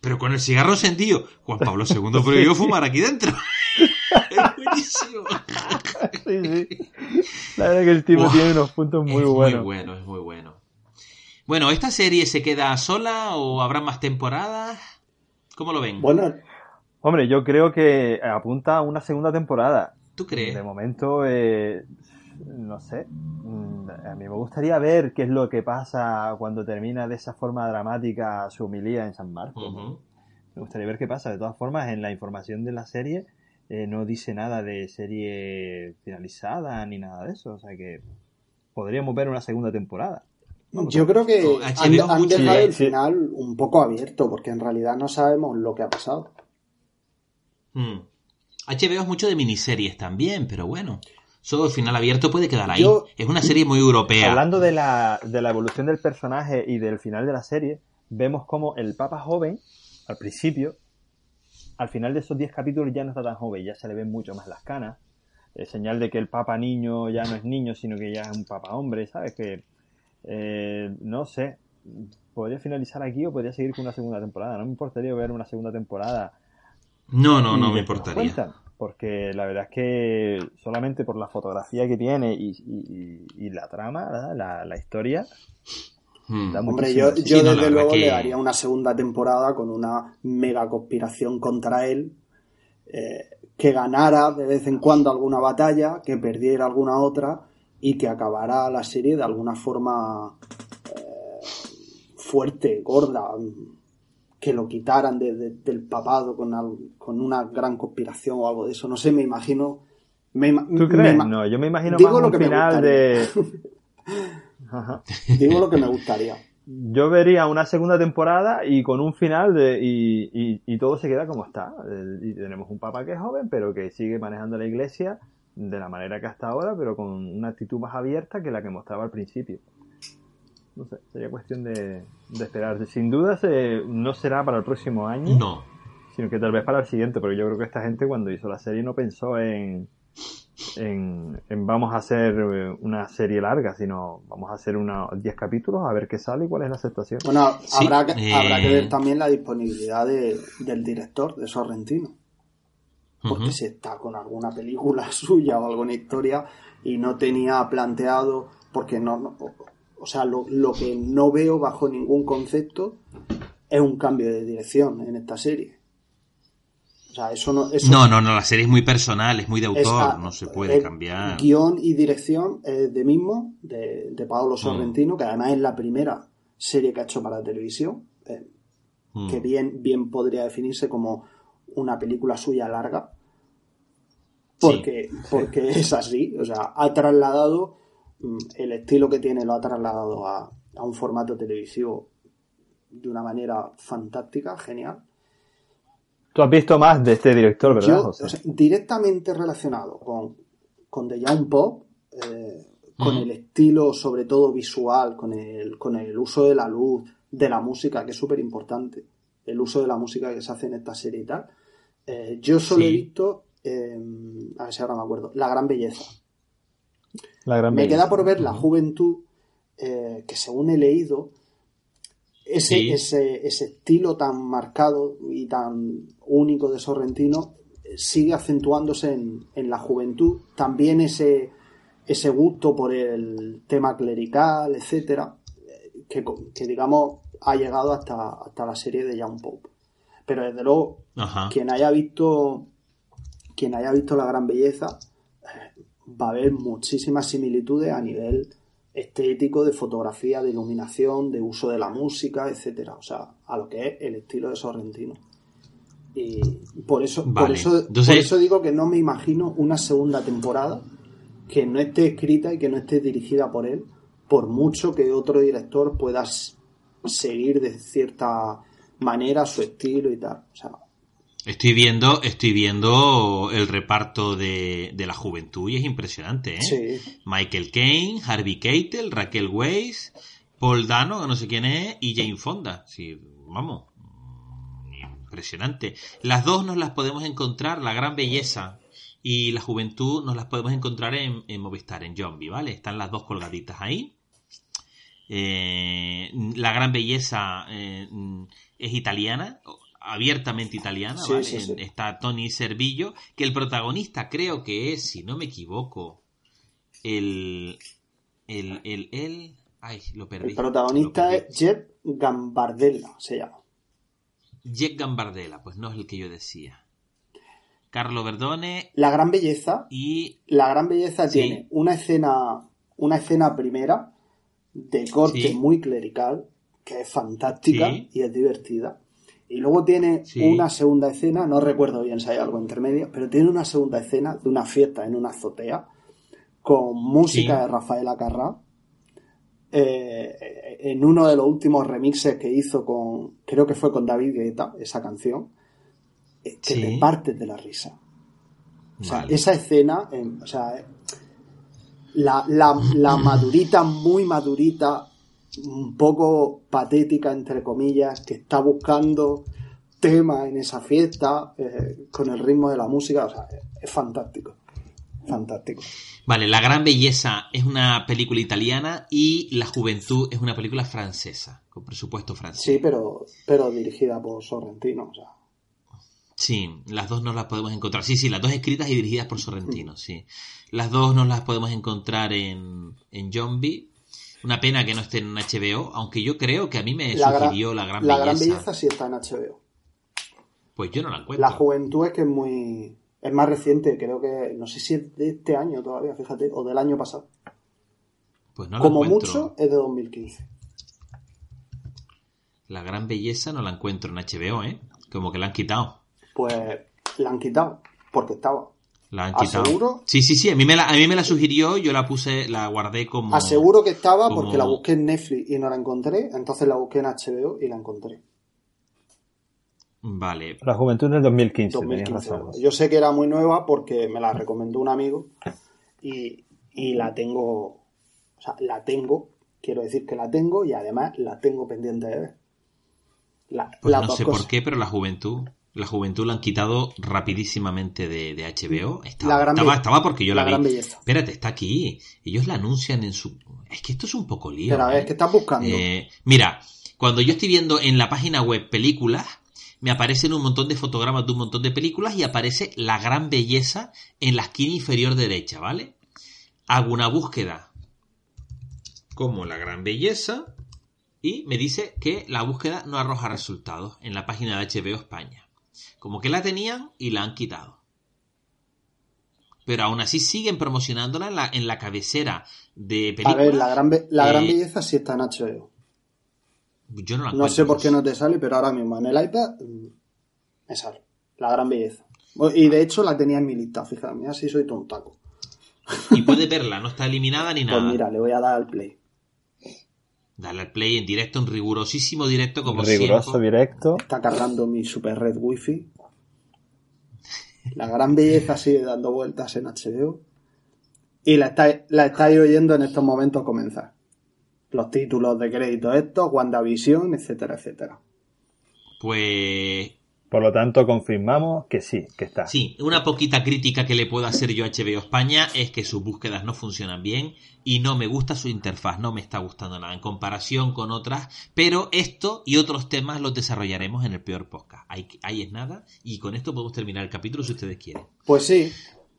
pero con el cigarro encendido. Juan Pablo II prohibió fumar aquí dentro. es buenísimo. Sí, sí. La verdad que el tipo tiene unos puntos muy buenos. Es muy bueno, es muy bueno. Bueno, ¿esta serie se queda sola o habrá más temporadas? ¿Cómo lo ven? Bueno, hombre, yo creo que apunta a una segunda temporada. ¿Tú crees? De momento, eh, no sé. Mm, a mí me gustaría ver qué es lo que pasa cuando termina de esa forma dramática su humilía en San Marcos. Me gustaría ver qué pasa. De todas formas, en la información de la serie eh, no dice nada de serie finalizada ni nada de eso. O sea que podríamos ver una segunda temporada. Yo creo que han, dejado el final un poco abierto porque en realidad no sabemos lo que ha pasado. HBO hmm. es mucho de miniseries también, pero bueno. Solo el final abierto puede quedar ahí. es una serie muy europea. Hablando de la, de la evolución del personaje y del final de la serie, vemos como el Papa joven, al principio, al final de esos 10 capítulos ya no está tan joven, ya se le ven mucho más las canas. Señal de que el Papa niño ya no es niño, sino que ya es un Papa hombre, ¿sabes? Que, eh, no sé, podría finalizar aquí o podría seguir con una segunda temporada. No me importaría ver una segunda temporada. No, no, no me importaría porque la verdad es que solamente por la fotografía que tiene y, la trama, la, la, historia, Hmm. Hombre, yo, desde luego le daría una segunda temporada con una mega conspiración contra él, eh, que ganara de vez en cuando alguna batalla, que perdiera alguna otra y que acabara la serie de alguna forma eh, fuerte, gorda, que lo quitaran del papado con, con una gran conspiración o algo de eso. No sé, me imagino... ¿Tú crees? no, yo me imagino más un final de... Digo lo que me gustaría. Yo vería una segunda temporada y con un final de, y, todo se queda como está. Y tenemos un papa que es joven, pero que sigue manejando la iglesia de la manera que hasta ahora, pero con una actitud más abierta que la que mostraba al principio. No sé, sería cuestión de, esperar. Sin duda no será para el próximo año. No. Sino que tal vez para el siguiente, porque yo creo que esta gente cuando hizo la serie no pensó en, en, vamos a hacer eh, una serie larga, sino vamos a hacer unos 10 capítulos a ver qué sale y cuál es la aceptación. Bueno, habrá, que, habrá que ver eh, también la disponibilidad del director, de Sorrentino. Porque si está con alguna película suya o alguna historia y no tenía planteado, porque no, o sea, lo, lo que no veo bajo ningún concepto es un cambio de dirección en esta serie. O sea, eso no, no, no, no, la serie es muy personal, es muy de autor, no se puede cambiar. Guión y dirección es de mismo, de, de Paolo mm. Sorrentino, que además es la primera serie que ha hecho para la televisión, eh, mm. que bien, bien podría definirse como una película suya larga, porque, porque es así, o sea, ha trasladado el estilo que tiene, lo ha trasladado a, a un formato televisivo de una manera fantástica, genial Tú has visto más de este director, ¿verdad? directamente relacionado con, con The Young Pop, eh, con el estilo, sobre todo visual, con el, con el uso de la luz, de la música, que es súper importante, el uso de la música que se hace en esta serie y tal. Eh, yo solo he visto, em, a ver si ahora me acuerdo, La Gran Belleza. La gran me queda por ver La Juventud, eh, que según he leído, ese, ese, ese estilo tan marcado y tan único de Sorrentino eh, sigue acentuándose en, en la juventud. También ese, ese gusto por el tema clerical, etcétera, eh, que, que, digamos ha llegado hasta, hasta la serie de Young Pope. Pero desde luego, quien haya visto quien haya visto la gran belleza va a ver muchísimas similitudes a nivel estético, de fotografía, de iluminación, de uso de la música, etcétera. O sea, a lo que es el estilo de Sorrentino. Y por eso, por eso, por eso digo que no me imagino una segunda temporada que no esté escrita y que no esté dirigida por él, por mucho que otro director pueda seguir de cierta manera su estilo y tal. O sea, Estoy viendo, estoy viendo el reparto de, de la juventud y es impresionante, ¿eh? Michael Caine, Harvey Keitel, Raquel Weisz, Paul Dano, que no sé quién es, y Jane Fonda. Sí, vamos. Impresionante. Las dos nos las podemos encontrar, la gran belleza y la juventud nos las podemos encontrar en, Movistar, en Zombie, ¿vale? Están las dos colgaditas ahí. Eh, la gran belleza eh, es italiana, abiertamente italiana, Está Tony Servillo, que el protagonista creo que es, si no me equivoco, el... El... el, el ay, lo perdí. El protagonista es Jet Gambardella, se llama. Jet Gambardella, pues no es el que yo decía. Carlo Verdone. La gran belleza. Y. La gran belleza tiene una escena. Una escena primera de corte muy clerical, que es fantástica y es divertida. Y luego tiene una segunda escena, no recuerdo bien si hay algo intermedio, pero tiene una segunda escena de una fiesta en una azotea con música de Rafael Acarrá. Eh, en uno de los últimos remixes que hizo con, creo que fue con David Guetta, esa canción, eh, que te partes de la risa. O sea, esa escena, o sea, la, la, la madurita, muy madurita, un poco patética, entre comillas, que está buscando tema en esa fiesta eh, con el ritmo de la música. O sea, es fantástico. Fantástico. Vale, La Gran Belleza es una película italiana y La Juventud es una película francesa, con presupuesto francés. Sí, pero, pero dirigida por Sorrentino. O sea. Sí, las dos nos las podemos encontrar. Sí, sí, las dos escritas y dirigidas por Sorrentino, sí. Las dos nos las podemos encontrar en, en Zombie Una pena que no esté en HBO, aunque yo creo que a mí me sugirió la gran belleza. La gran belleza sí está en HBO. Pues yo no la encuentro. La juventud es que es muy. Es más reciente, creo que. No sé si es de este año todavía, fíjate, o del año pasado. Pues no Como mucho es de 2015. La gran belleza no la encuentro en HBO, ¿eh? Como que la han quitado. Pues la han quitado, porque estaba. La han quitado. ¿Aseguro? Sí, sí, sí, a mí, me la, a mí me la sugirió, yo la puse, la guardé como... Aseguro que estaba porque la busqué en Netflix y no la encontré, entonces la busqué en HBO y la encontré. Vale. La juventud en el 2015. Yo sé que era muy nueva porque me la recomendó un amigo y, y la tengo, o sea, la tengo, quiero decir que la tengo y además la tengo pendiente de ver. La, pues no sé por qué, pero la juventud... La juventud la han quitado rapidísimamente de, HBO. Estaba, estaba, porque yo la, vi. Espérate, está aquí. Ellos la anuncian en su. Es que esto es un poco lío. Pero a ver, ¿eh? ¿qué estás buscando? Eh, mira, cuando yo estoy viendo en la página web películas, me aparecen un montón de fotogramas de un montón de películas y aparece la gran belleza en la esquina inferior derecha, ¿vale? Hago una búsqueda como la gran belleza y me dice que la búsqueda no arroja resultados en la página de HBO España. Como que la tenían y la han quitado. Pero aún así siguen promocionándola en la, en la cabecera de películas. A ver, la gran, la gran eh, belleza sí está en HBO. Yo no la No sé por qué no te sale, pero ahora mismo en el iPad mm, me sale. La gran belleza. Y de hecho la tenía en mi lista, fíjate, así soy tontaco. Y puedes verla, no está eliminada ni pues nada. Pues mira, le voy a dar al play. Dale al play en directo, en rigurosísimo directo como Riguroso directo. Está cargando mi super red wifi. La gran belleza sigue dando vueltas en HBO. Y la estáis, la estáis oyendo en estos momentos comenzar. Los títulos de crédito estos, WandaVision, etcétera, etcétera. Pues por lo tanto, confirmamos que sí, que está. Sí, una poquita crítica que le puedo hacer yo a HBO España es que sus búsquedas no funcionan bien y no me gusta su interfaz, no me está gustando nada en comparación con otras, pero esto y otros temas los desarrollaremos en el peor podcast. Ahí, ahí es nada y con esto podemos terminar el capítulo si ustedes quieren. Pues sí.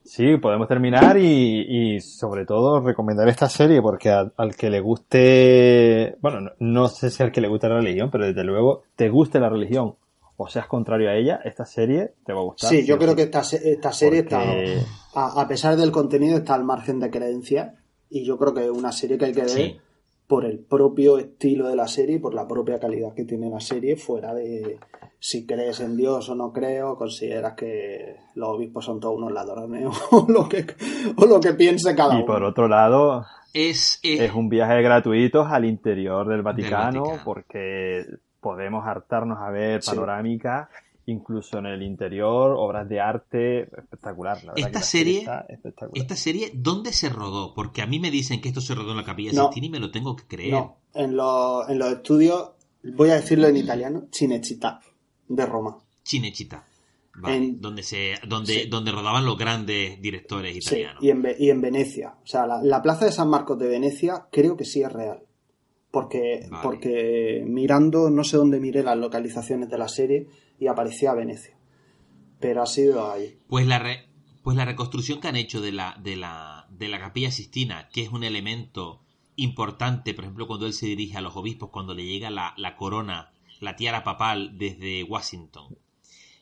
Sí, podemos terminar y, sobre todo recomendar esta serie porque al que le guste, bueno, no, no sé si al que le guste la religión, pero desde luego te guste la religión o seas contrario a ella, esta serie te va a gustar. Sí, yo creo que esta, esta serie está, a, pesar del contenido, está al margen de creencias y yo creo que es una serie que hay que ver por el propio estilo de la serie y por la propia calidad que tiene la serie, fuera de si crees en Dios o no creo, consideras que los obispos son todos unos ladrones o lo que, o lo que piense cada uno. Y por otro lado, es, es, un viaje gratuito al interior del Vaticano, porque podemos hartarnos a ver panorámica, incluso en el interior, obras de arte, espectacular. esta serie, esta serie, ¿dónde se rodó? Porque a mí me dicen que esto se rodó en la Capilla no, Sistina y me lo tengo que creer. No, en, los, en los estudios, voy a decirlo en italiano, Cinecittà, de Roma. Cinecittà. donde se donde, donde rodaban los grandes directores italianos. y, en, y en Venecia. O sea, la plaza de San Marcos de Venecia creo que sí es real porque, porque mirando, no sé dónde miré las localizaciones de la serie y aparecía Venecia. Pero ha sido ahí. Pues la, pues la reconstrucción que han hecho de la, de, la, de la capilla Sistina, que es un elemento importante, por ejemplo, cuando él se dirige a los obispos, cuando le llega la, la corona, la tiara papal desde Washington,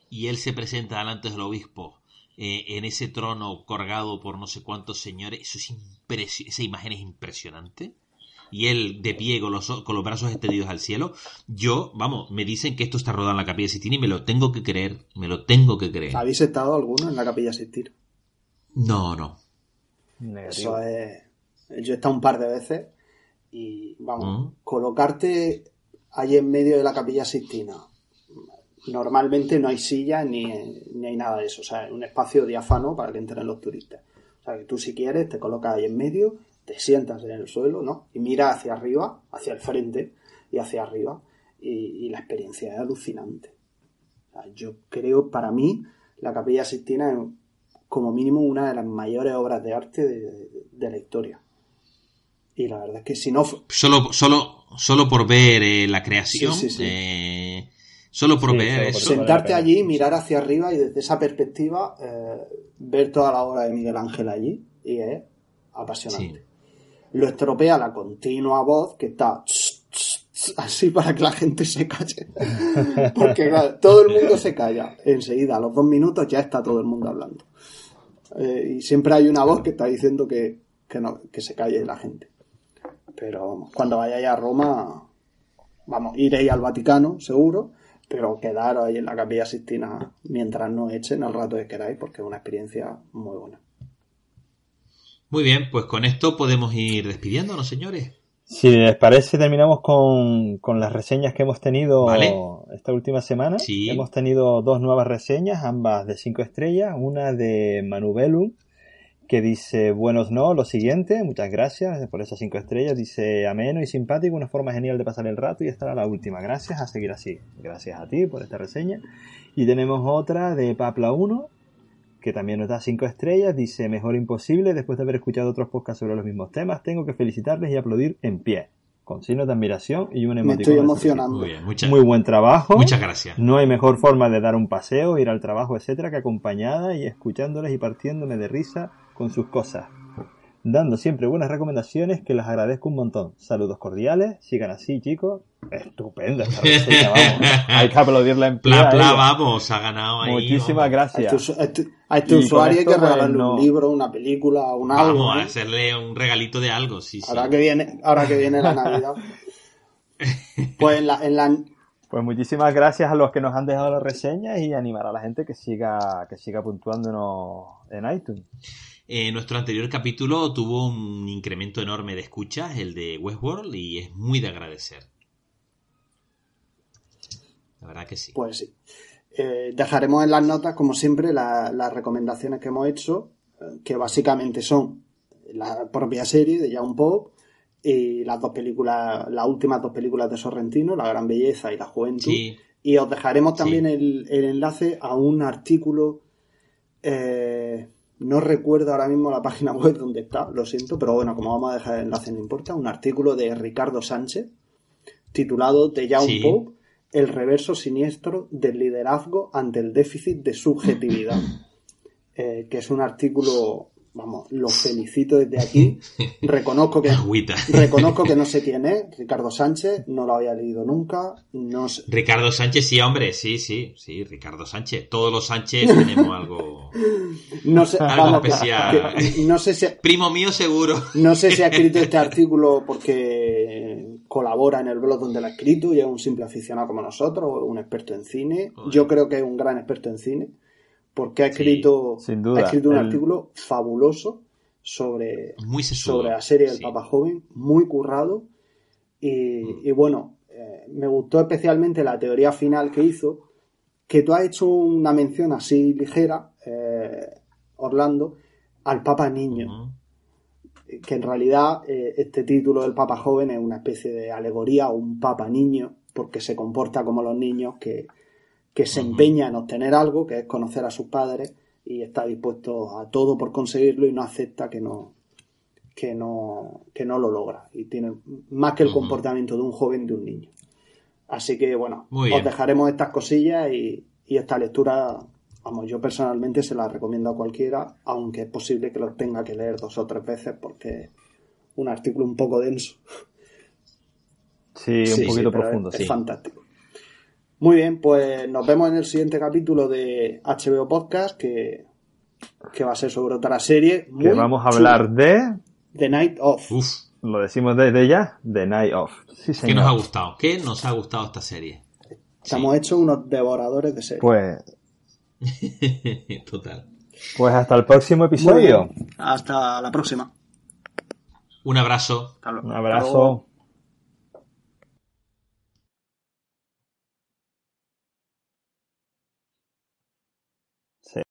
y él se presenta delante del obispo eh, en ese trono colgado por no sé cuántos señores, eso es esa imagen es impresionante y él de pie con los, con los brazos extendidos al cielo, yo, vamos, me dicen que esto está rodado en la Capilla Sistina y me lo tengo que creer, me lo tengo que creer. ¿Habéis estado alguno en la Capilla Sistina? No, no. Eso es... Yo he estado un par de veces y, vamos, mm. colocarte ahí en medio de la Capilla Sistina. Normalmente no hay sillas ni, ni hay nada de eso, o sea, es un espacio diáfano para que entren los turistas. O sea, que tú si quieres te colocas ahí en medio te sientas en el suelo, ¿no? Y mira hacia arriba, hacia el frente y hacia arriba. Y, la experiencia es alucinante. yo creo, para mí, la Capilla Sistina es como mínimo una de las mayores obras de arte de, la historia. Y la verdad es que si no... Solo, solo, solo por ver eh, la creación, eh, solo por ver eso. Sentarte allí, mirar hacia arriba y desde esa perspectiva eh, ver toda la obra de Miguel Ángel allí y es apasionante. Lo estropea la continua voz que está así para que la gente se calle. Porque todo el mundo se calla. Enseguida, a los dos minutos ya está todo el mundo hablando. Eh, y siempre hay una voz que está diciendo que, no, que se calle la gente. Pero cuando vayáis a Roma, vamos, iréis al Vaticano, seguro, pero quedaros ahí en la Capilla Sistina mientras no echen al rato que queráis, porque es una experiencia muy buena. Muy bien, pues con esto podemos ir despidiéndonos, señores. Si les parece, terminamos con, las reseñas que hemos tenido esta última semana. Hemos tenido dos nuevas reseñas, ambas de cinco estrellas. Una de Manubelum, que dice, buenos no, lo siguiente, muchas gracias por esas cinco estrellas. Dice, ameno y simpático, una forma genial de pasar el rato y estará la última. Gracias, a seguir así. Gracias a ti por esta reseña. Y tenemos otra de Papla 1, que también nos da 5 estrellas, dice mejor imposible, después de haber escuchado otros podcasts sobre los mismos temas, tengo que felicitarles y aplaudir en pie, con signos de admiración y un emoticono. Me estoy emocionando. Muy, Muy buen trabajo. Muchas gracias. No hay mejor forma de dar un paseo, ir al trabajo, etcétera, que acompañada y escuchándoles y partiéndome de risa con sus cosas dando siempre buenas recomendaciones que les agradezco un montón. Saludos cordiales, sigan así, chicos. Estupendo esta reseña, vamos. Hay que aplaudirla en pie. vamos, ha ganado ahí. Muchísimas gracias. A este, usuario hay que pues, regalarle un libro, una película, un algo. Vamos a hacerle un regalito de algo, sí, ahora Que viene, ahora que viene la Navidad. pues en la, en la... Pues muchísimas gracias a los que nos han dejado las reseñas y animar a la gente que siga, que siga puntuándonos en iTunes. Eh, nuestro anterior capítulo tuvo un incremento enorme de escuchas, el de Westworld, y es muy de agradecer. La verdad que sí. Pues sí. Eh, dejaremos en las notas, como siempre, las recomendaciones que hemos hecho, eh, que básicamente son la propia serie de Young Pop y las dos películas, las últimas dos películas de Sorrentino, La Gran Belleza y La Juventud. Y os dejaremos también el, enlace a un artículo no recuerdo ahora mismo la página web donde está, lo siento, pero bueno, como vamos a dejar el enlace, no importa. Un artículo de Ricardo Sánchez titulado The Young Pope, el reverso siniestro del liderazgo ante el déficit de subjetividad. Eh, que es un artículo vamos, lo felicito desde aquí. Reconozco que, reconozco que no sé quién es, Ricardo Sánchez, no lo había leído nunca. No Ricardo Sánchez, sí, hombre, sí, sí, sí, Ricardo Sánchez. Todos los Sánchez tenemos algo, no sé, especial. no sé si, Primo mío seguro. No sé si ha escrito este artículo porque colabora en el blog donde lo ha escrito y es un simple aficionado como nosotros, o un experto en cine. Yo creo que es un gran experto en cine porque ha escrito, ha escrito un artículo fabuloso sobre, sobre la serie del Papa Joven, muy currado. Y, mm. bueno, eh, me gustó especialmente la teoría final que hizo, que tú has hecho una mención así ligera, eh, Orlando, al Papa Niño. Que en realidad eh, este título del Papa Joven es una especie de alegoría a un Papa Niño, porque se comporta como los niños que, que se empeña en obtener algo, que es conocer a sus padres, y está dispuesto a todo por conseguirlo y no acepta que no, que no, que no lo logra. Y tiene más que el comportamiento de un joven de un niño. Así que bueno, os dejaremos estas cosillas y, y, esta lectura, vamos, yo personalmente se la recomiendo a cualquiera, aunque es posible que lo tenga que leer dos o tres veces porque es un artículo un poco denso. Sí, un poquito profundo, es fantástico. Muy bien, pues nos vemos en el siguiente capítulo de HBO Podcast, que, va a ser sobre otra serie. que vamos a hablar de... The Night Of. Lo decimos desde ya, The Night Of. Sí, ¿Qué nos ha gustado? ¿Qué nos ha gustado esta serie? Estamos hechos unos devoradores de series. Pues... Total. Pues hasta el próximo episodio. Hasta la próxima. Un abrazo. Un abrazo. Sí.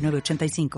906985.